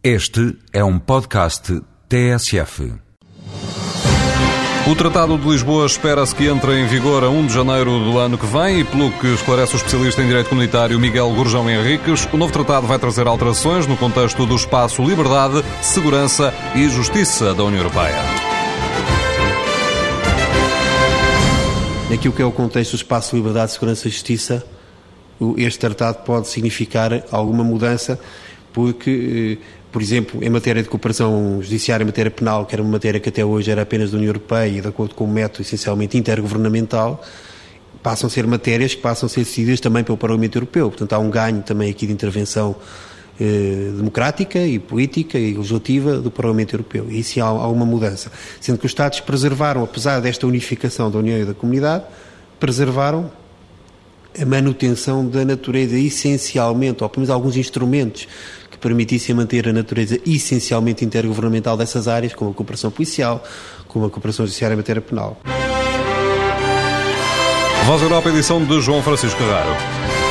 Este é um podcast TSF. O Tratado de Lisboa espera-se que entre em vigor a 1 de janeiro do ano que vem e, pelo que esclarece o especialista em Direito Comunitário Miguel Gurjão Henriques, o novo tratado vai trazer alterações no contexto do espaço liberdade, segurança e justiça da União Europeia. Naquilo que é o contexto do espaço liberdade, segurança e justiça, este tratado pode significar alguma mudança, porque eh, por exemplo, em matéria de cooperação judiciária, em matéria penal, que era uma matéria que até hoje era apenas da União Europeia e de acordo com um método essencialmente intergovernamental, passam a ser matérias que passam a ser decididas também pelo Parlamento Europeu. Portanto, há um ganho também aqui de intervenção eh, democrática e política e legislativa do Parlamento Europeu. E isso há, há uma mudança. Sendo que os Estados preservaram, apesar desta unificação da União e da Comunidade, preservaram a manutenção da natureza essencialmente, ou pelo menos alguns instrumentos que permitissem manter a natureza essencialmente intergovernamental dessas áreas, como a cooperação policial, como a cooperação judiciária em matéria penal. Voz Europa, edição de João Francisco Carraro.